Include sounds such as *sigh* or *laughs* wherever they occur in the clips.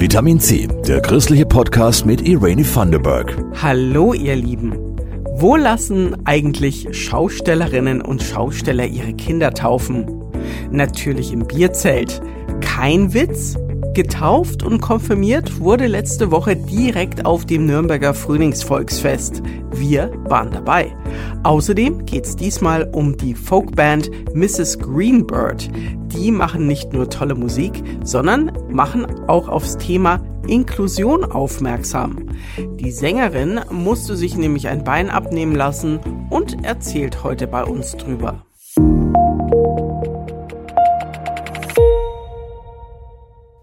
Vitamin C, der christliche Podcast mit Irene Thunderberg. Hallo ihr Lieben. Wo lassen eigentlich Schaustellerinnen und Schausteller ihre Kinder taufen? Natürlich im Bierzelt. Kein Witz? Getauft und konfirmiert wurde letzte Woche direkt auf dem Nürnberger Frühlingsvolksfest. Wir waren dabei. Außerdem geht es diesmal um die Folkband Mrs. Greenbird. Die machen nicht nur tolle Musik, sondern machen auch aufs Thema Inklusion aufmerksam. Die Sängerin musste sich nämlich ein Bein abnehmen lassen und erzählt heute bei uns drüber.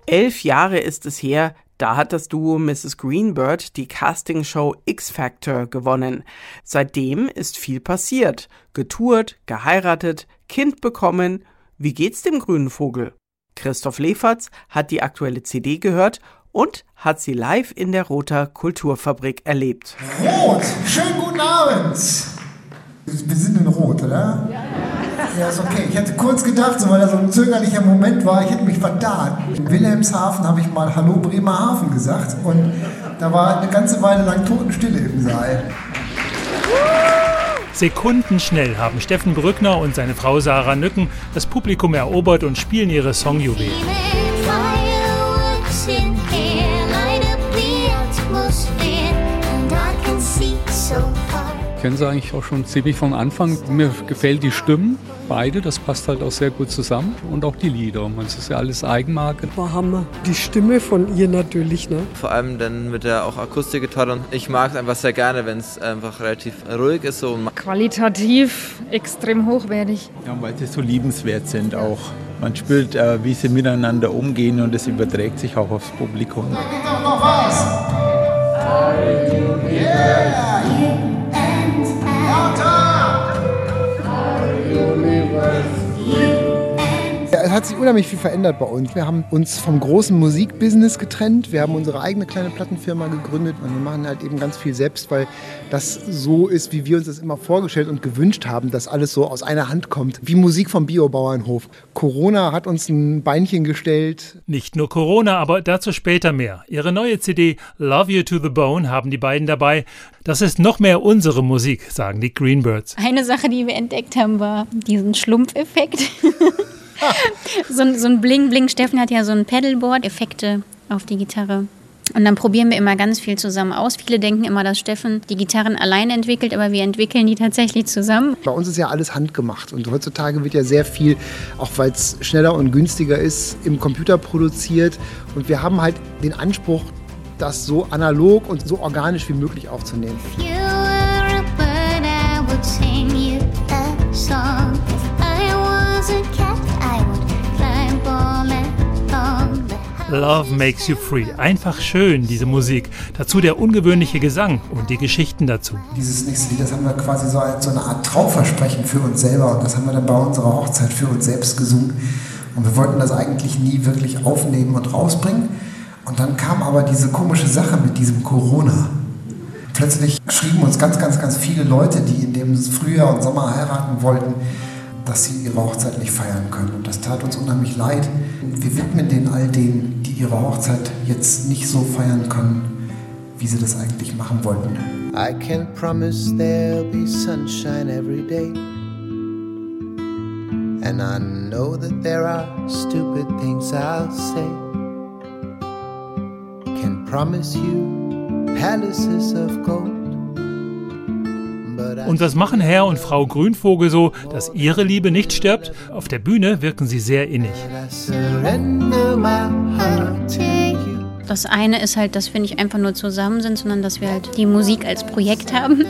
Elf Jahre ist es her, da hat das Duo Mrs. Greenbird die Castingshow X Factor gewonnen. Seitdem ist viel passiert. Getourt, geheiratet, Kind bekommen. Wie geht's dem grünen Vogel? Christoph Leferz hat die aktuelle CD gehört und hat sie live in der Roter Kulturfabrik erlebt. Rot, schönen guten Abend. Wir sind in Rot, oder? Ja. Ja, ist okay. Ich hätte kurz gedacht, weil da so ein zögerlicher Moment war, ich hätte mich vertan. In Wilhelmshaven habe ich mal Hallo Bremerhaven gesagt und da war eine ganze Weile lang Totenstille im Saal. Sekundenschnell haben Steffen Brückner und seine Frau Sarah Nücken das Publikum erobert und spielen ihre Songjuwelen. Kenne sie eigentlich auch schon ziemlich von Anfang. Mir gefällt die Stimmen, beide, das passt halt auch sehr gut zusammen und auch die Lieder. Man, ist ja alles Eigenmarke. War Hammer. Die Stimme von ihr natürlich, ne? Vor allem dann mit der auch Akustikgitarre und ich mag es einfach sehr gerne, wenn es einfach relativ ruhig ist. So. Qualitativ extrem hochwertig. Ja, weil sie so liebenswert sind auch. Man spürt, äh, wie sie miteinander umgehen und es überträgt sich auch aufs Publikum. Da geht doch noch was. Yeah. Es hat sich unheimlich viel verändert bei uns. Wir haben uns vom großen Musikbusiness getrennt. Wir haben unsere eigene kleine Plattenfirma gegründet und wir machen halt eben ganz viel selbst, weil das so ist, wie wir uns das immer vorgestellt und gewünscht haben, dass alles so aus einer Hand kommt, wie Musik vom Biobauernhof. Corona hat uns ein Beinchen gestellt. Nicht nur Corona, aber dazu später mehr. Ihre neue CD Love You to the Bone haben die beiden dabei. Das ist noch mehr unsere Musik, sagen die Greenbirds. Eine Sache, die wir entdeckt haben, war diesen Schlumpfeffekt. *laughs* so, *laughs* so ein Bling-Bling. Steffen hat ja so ein Pedalboard, Effekte auf die Gitarre. Und dann probieren wir immer ganz viel zusammen aus. Viele denken immer, dass Steffen die Gitarren alleine entwickelt, aber wir entwickeln die tatsächlich zusammen. Bei uns ist ja alles handgemacht und heutzutage wird ja sehr viel, auch weil es schneller und günstiger ist, im Computer produziert. Und wir haben halt den Anspruch, das so analog und so organisch wie möglich aufzunehmen. Love Makes You Free. Einfach schön, diese Musik. Dazu der ungewöhnliche Gesang und die Geschichten dazu. Dieses nächste Lied, das haben wir quasi so als so eine Art Traumversprechen für uns selber und das haben wir dann bei unserer Hochzeit für uns selbst gesungen. Und wir wollten das eigentlich nie wirklich aufnehmen und rausbringen. Und dann kam aber diese komische Sache mit diesem Corona. Plötzlich schrieben uns ganz, ganz, ganz viele Leute, die in dem Frühjahr und Sommer heiraten wollten, dass sie ihre Hochzeit nicht feiern können. Und das tat uns unheimlich leid. Wir widmen den all denen, die ihre Hochzeit jetzt nicht so feiern können, wie sie das eigentlich machen wollten. I can promise there'll be sunshine every day. And I know that there are stupid things I'll say. Can promise you palaces of gold. Und was machen Herr und Frau Grünvogel so, dass ihre Liebe nicht stirbt? Auf der Bühne wirken sie sehr innig. Das eine ist halt, dass wir nicht einfach nur zusammen sind, sondern dass wir halt die Musik als Projekt haben,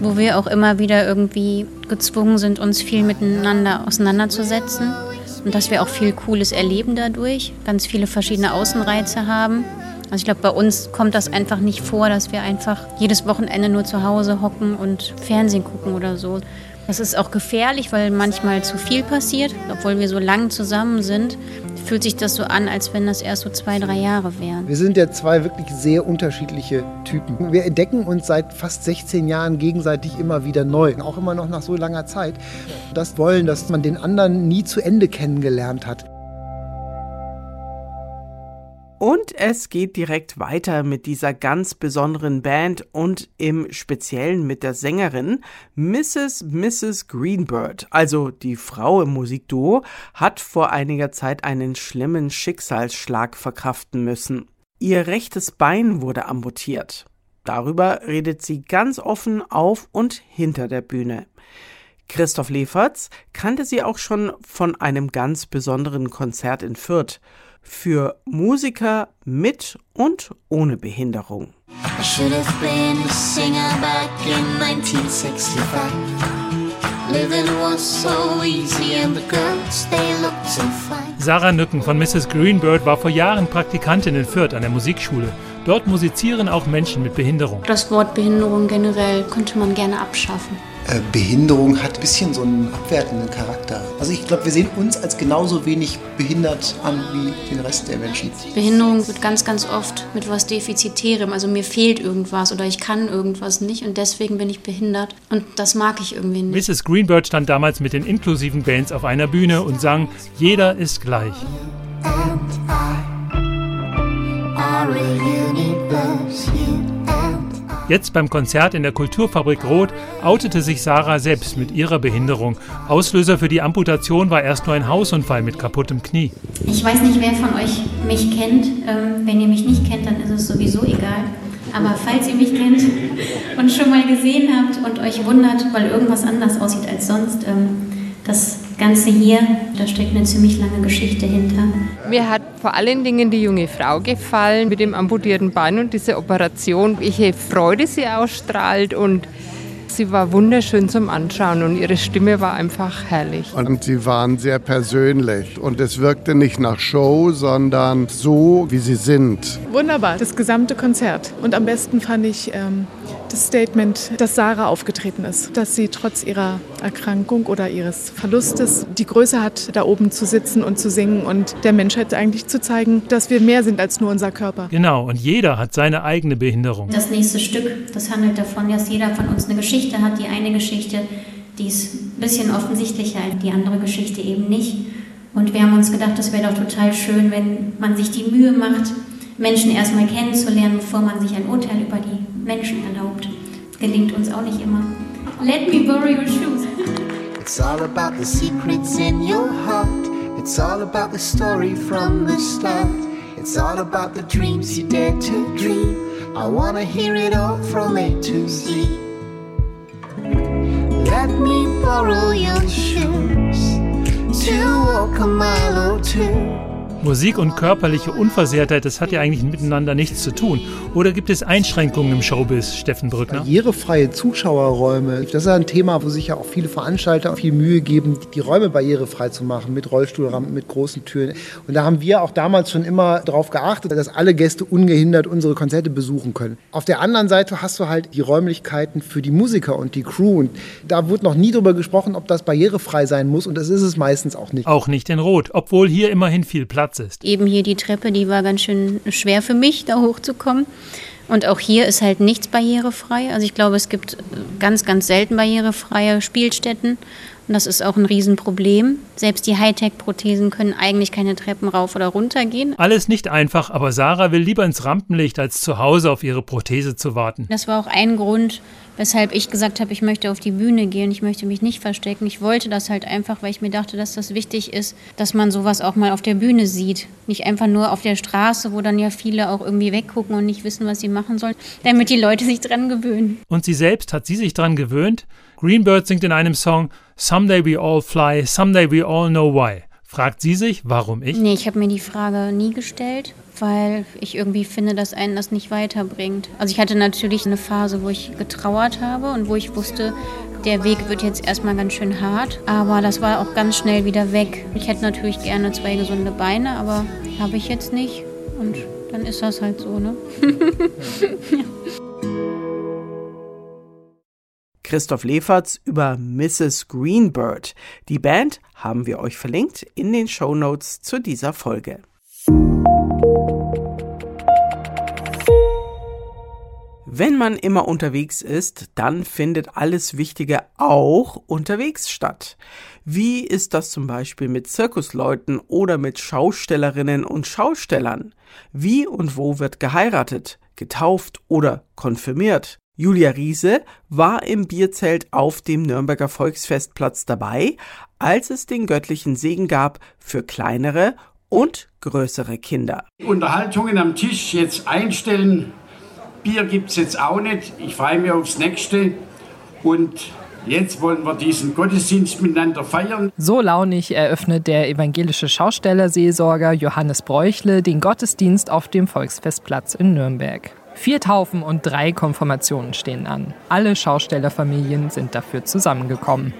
wo wir auch immer wieder irgendwie gezwungen sind, uns viel miteinander auseinanderzusetzen. Und dass wir auch viel Cooles erleben dadurch, ganz viele verschiedene Außenreize haben. Also ich glaube, bei uns kommt das einfach nicht vor, dass wir einfach jedes Wochenende nur zu Hause hocken und Fernsehen gucken oder so. Das ist auch gefährlich, weil manchmal zu viel passiert. Obwohl wir so lang zusammen sind, fühlt sich das so an, als wenn das erst so zwei, drei Jahre wären. Wir sind ja zwei wirklich sehr unterschiedliche Typen. Wir entdecken uns seit fast 16 Jahren gegenseitig immer wieder neu, auch immer noch nach so langer Zeit. Das wollen, dass man den anderen nie zu Ende kennengelernt hat. Und es geht direkt weiter mit dieser ganz besonderen Band und im Speziellen mit der Sängerin Mrs. Mrs. Greenbird. Also die Frau im Musikduo hat vor einiger Zeit einen schlimmen Schicksalsschlag verkraften müssen. Ihr rechtes Bein wurde amputiert. Darüber redet sie ganz offen auf und hinter der Bühne. Christoph Leferz kannte sie auch schon von einem ganz besonderen Konzert in Fürth für Musiker mit und ohne Behinderung. Sarah Nücken von Mrs. Greenbird war vor Jahren Praktikantin in Fürth an der Musikschule. Dort musizieren auch Menschen mit Behinderung. Das Wort Behinderung generell könnte man gerne abschaffen. Äh, Behinderung hat ein bisschen so einen abwertenden Charakter. Also ich glaube, wir sehen uns als genauso wenig behindert an wie den Rest der Menschen. Behinderung wird ganz, ganz oft mit was Defizitärem, also mir fehlt irgendwas oder ich kann irgendwas nicht und deswegen bin ich behindert und das mag ich irgendwie nicht. Mrs. Greenbird stand damals mit den inklusiven Bands auf einer Bühne und sang Jeder ist gleich. And I are a universe, you Jetzt beim Konzert in der Kulturfabrik Roth outete sich Sarah selbst mit ihrer Behinderung. Auslöser für die Amputation war erst nur ein Hausunfall mit kaputtem Knie. Ich weiß nicht, wer von euch mich kennt. Ähm, wenn ihr mich nicht kennt, dann ist es sowieso egal. Aber falls ihr mich kennt und schon mal gesehen habt und euch wundert, weil irgendwas anders aussieht als sonst, ähm, das Ganze hier, da steckt eine ziemlich lange Geschichte hinter. Mir hat vor allen Dingen die junge Frau gefallen mit dem amputierten Bein und diese Operation, welche Freude sie ausstrahlt und Sie war wunderschön zum Anschauen und ihre Stimme war einfach herrlich. Und sie waren sehr persönlich und es wirkte nicht nach Show, sondern so, wie sie sind. Wunderbar, das gesamte Konzert. Und am besten fand ich ähm, das Statement, dass Sarah aufgetreten ist, dass sie trotz ihrer Erkrankung oder ihres Verlustes die Größe hat, da oben zu sitzen und zu singen und der Menschheit eigentlich zu zeigen, dass wir mehr sind als nur unser Körper. Genau, und jeder hat seine eigene Behinderung. Das nächste Stück, das handelt davon, dass jeder von uns eine Geschichte hat. Die eine Geschichte, die ist ein bisschen offensichtlicher, die andere Geschichte eben nicht. Und wir haben uns gedacht, es wäre doch total schön, wenn man sich die Mühe macht, Menschen erstmal kennenzulernen, bevor man sich ein Urteil über die Menschen erlaubt. Gelingt uns auch nicht immer. Let me borrow your shoes. It's all about the secrets in your heart. It's all about the story from the start. It's all about the dreams you dare to dream. I wanna hear it all from A to Z. Let me borrow your shoes to walk a mile or two. Musik und körperliche Unversehrtheit, das hat ja eigentlich miteinander nichts zu tun. Oder gibt es Einschränkungen im Showbiz, Steffen Brückner? Barrierefreie Zuschauerräume, das ist ein Thema, wo sich ja auch viele Veranstalter viel Mühe geben, die Räume barrierefrei zu machen, mit Rollstuhlrampen, mit großen Türen. Und da haben wir auch damals schon immer darauf geachtet, dass alle Gäste ungehindert unsere Konzerte besuchen können. Auf der anderen Seite hast du halt die Räumlichkeiten für die Musiker und die Crew. Und da wurde noch nie darüber gesprochen, ob das barrierefrei sein muss. Und das ist es meistens auch nicht. Auch nicht in Rot, obwohl hier immerhin viel Platz Platz ist. Eben hier die Treppe, die war ganz schön schwer für mich, da hochzukommen. Und auch hier ist halt nichts barrierefrei. Also ich glaube, es gibt ganz, ganz selten barrierefreie Spielstätten. Und das ist auch ein Riesenproblem. Selbst die Hightech-Prothesen können eigentlich keine Treppen rauf oder runter gehen. Alles nicht einfach, aber Sarah will lieber ins Rampenlicht, als zu Hause auf ihre Prothese zu warten. Das war auch ein Grund, weshalb ich gesagt habe, ich möchte auf die Bühne gehen, ich möchte mich nicht verstecken. Ich wollte das halt einfach, weil ich mir dachte, dass das wichtig ist, dass man sowas auch mal auf der Bühne sieht. Nicht einfach nur auf der Straße, wo dann ja viele auch irgendwie weggucken und nicht wissen, was sie machen sollen, damit die Leute sich dran gewöhnen. Und sie selbst hat sie sich dran gewöhnt? Greenbird singt in einem Song Someday we all fly, someday we all know why. Fragt sie sich, warum ich? Nee, ich habe mir die Frage nie gestellt, weil ich irgendwie finde, dass einen das nicht weiterbringt. Also ich hatte natürlich eine Phase, wo ich getrauert habe und wo ich wusste, der Weg wird jetzt erstmal ganz schön hart, aber das war auch ganz schnell wieder weg. Ich hätte natürlich gerne zwei gesunde Beine, aber habe ich jetzt nicht und dann ist das halt so, ne? *laughs* ja. Christoph Leferz über Mrs. Greenbird. Die Band haben wir euch verlinkt in den Show Notes zu dieser Folge. Wenn man immer unterwegs ist, dann findet alles Wichtige auch unterwegs statt. Wie ist das zum Beispiel mit Zirkusleuten oder mit Schaustellerinnen und Schaustellern? Wie und wo wird geheiratet, getauft oder konfirmiert? Julia Riese war im Bierzelt auf dem Nürnberger Volksfestplatz dabei, als es den göttlichen Segen gab für kleinere und größere Kinder. Unterhaltungen am Tisch jetzt einstellen, Bier gibt es jetzt auch nicht. Ich freue mich aufs nächste. Und Jetzt wollen wir diesen Gottesdienst miteinander feiern. So launig eröffnet der evangelische Schaustellerseelsorger Johannes Bräuchle den Gottesdienst auf dem Volksfestplatz in Nürnberg. Vier Taufen und drei Konfirmationen stehen an. Alle Schaustellerfamilien sind dafür zusammengekommen.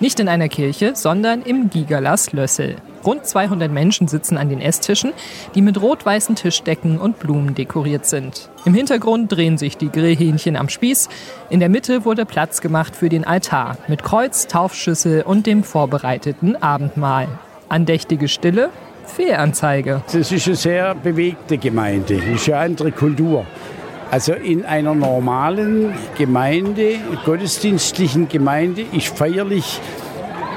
Nicht in einer Kirche, sondern im Gigalas Lössel. Rund 200 Menschen sitzen an den Esstischen, die mit rot-weißen Tischdecken und Blumen dekoriert sind. Im Hintergrund drehen sich die Grillhähnchen am Spieß. In der Mitte wurde Platz gemacht für den Altar mit Kreuz, Taufschüssel und dem vorbereiteten Abendmahl. Andächtige Stille, Fehlanzeige. Es ist eine sehr bewegte Gemeinde, es ist eine andere Kultur. Also in einer normalen Gemeinde, gottesdienstlichen Gemeinde, ist feierlich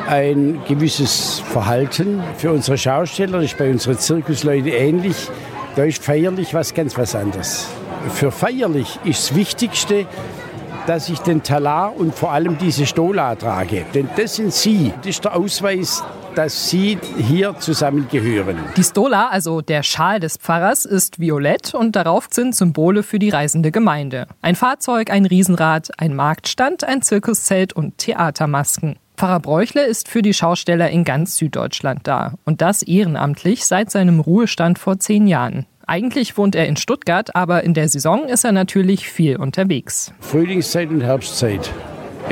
ein gewisses Verhalten. Für unsere Schausteller, das ist bei unseren Zirkusleuten ähnlich. Da ist feierlich was ganz was anderes. Für feierlich ist das Wichtigste, dass ich den Talar und vor allem diese Stola trage. Denn das sind Sie. Das ist der Ausweis dass sie hier zusammengehören. Die Stola, also der Schal des Pfarrers, ist violett und darauf sind Symbole für die reisende Gemeinde. Ein Fahrzeug, ein Riesenrad, ein Marktstand, ein Zirkuszelt und Theatermasken. Pfarrer Bräuchle ist für die Schausteller in ganz Süddeutschland da. Und das ehrenamtlich seit seinem Ruhestand vor zehn Jahren. Eigentlich wohnt er in Stuttgart, aber in der Saison ist er natürlich viel unterwegs. Frühlingszeit und Herbstzeit.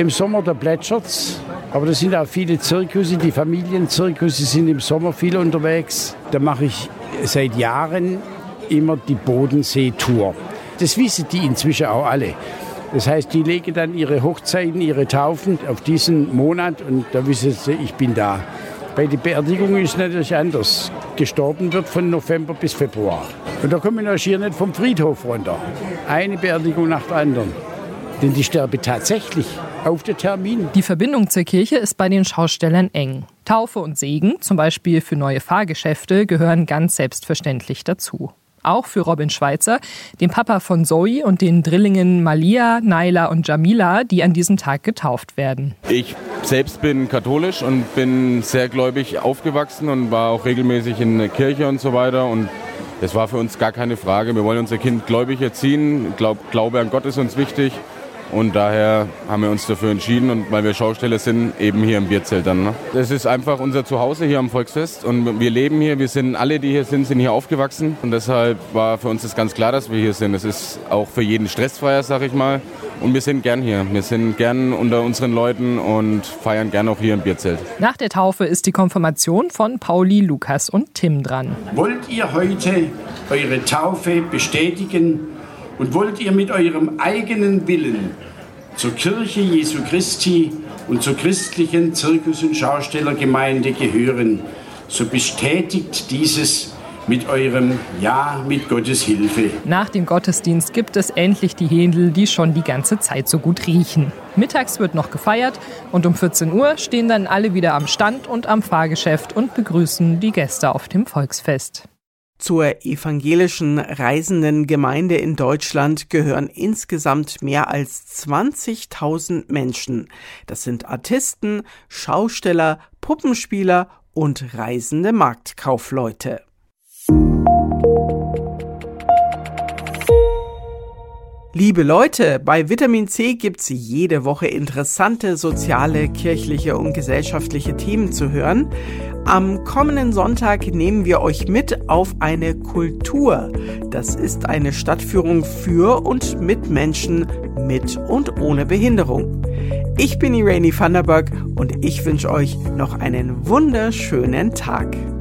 Im Sommer da plätschert's, aber da sind auch viele Zirkusse, die Familienzirkusse sind im Sommer viel unterwegs. Da mache ich seit Jahren immer die Bodensee-Tour. Das wissen die inzwischen auch alle. Das heißt, die legen dann ihre Hochzeiten, ihre Taufen auf diesen Monat und da wissen sie, ich bin da. Bei der Beerdigung ist es natürlich anders. Gestorben wird von November bis Februar. Und da kommen wir hier nicht vom Friedhof runter. Eine Beerdigung nach der anderen. Denn die sterben tatsächlich auf der Termin. Die Verbindung zur Kirche ist bei den Schaustellern eng. Taufe und Segen, zum Beispiel für neue Fahrgeschäfte, gehören ganz selbstverständlich dazu. Auch für Robin Schweitzer, den Papa von Zoe und den Drillingen Malia, Naila und Jamila, die an diesem Tag getauft werden. Ich selbst bin katholisch und bin sehr gläubig aufgewachsen und war auch regelmäßig in der Kirche und so weiter. Und das war für uns gar keine Frage. Wir wollen unser Kind gläubig erziehen. Glaub, Glaube an Gott ist uns wichtig. Und daher haben wir uns dafür entschieden und weil wir Schausteller sind, eben hier im Bierzelt dann. Ne? Das ist einfach unser Zuhause hier am Volksfest und wir leben hier. Wir sind alle, die hier sind, sind hier aufgewachsen und deshalb war für uns das ganz klar, dass wir hier sind. Es ist auch für jeden stressfreier, sag ich mal. Und wir sind gern hier. Wir sind gern unter unseren Leuten und feiern gern auch hier im Bierzelt. Nach der Taufe ist die Konfirmation von Pauli, Lukas und Tim dran. Wollt ihr heute eure Taufe bestätigen und wollt ihr mit eurem eigenen Willen zur Kirche Jesu Christi und zur christlichen Zirkus- und Schaustellergemeinde gehören, so bestätigt dieses mit eurem Ja mit Gottes Hilfe. Nach dem Gottesdienst gibt es endlich die Händel, die schon die ganze Zeit so gut riechen. Mittags wird noch gefeiert und um 14 Uhr stehen dann alle wieder am Stand und am Fahrgeschäft und begrüßen die Gäste auf dem Volksfest. Zur evangelischen reisenden Gemeinde in Deutschland gehören insgesamt mehr als 20.000 Menschen. Das sind Artisten, Schausteller, Puppenspieler und reisende Marktkaufleute. Liebe Leute, bei Vitamin C gibt's jede Woche interessante soziale, kirchliche und gesellschaftliche Themen zu hören. Am kommenden Sonntag nehmen wir euch mit auf eine Kultur. Das ist eine Stadtführung für und mit Menschen mit und ohne Behinderung. Ich bin Irene Vanderberg und ich wünsche euch noch einen wunderschönen Tag.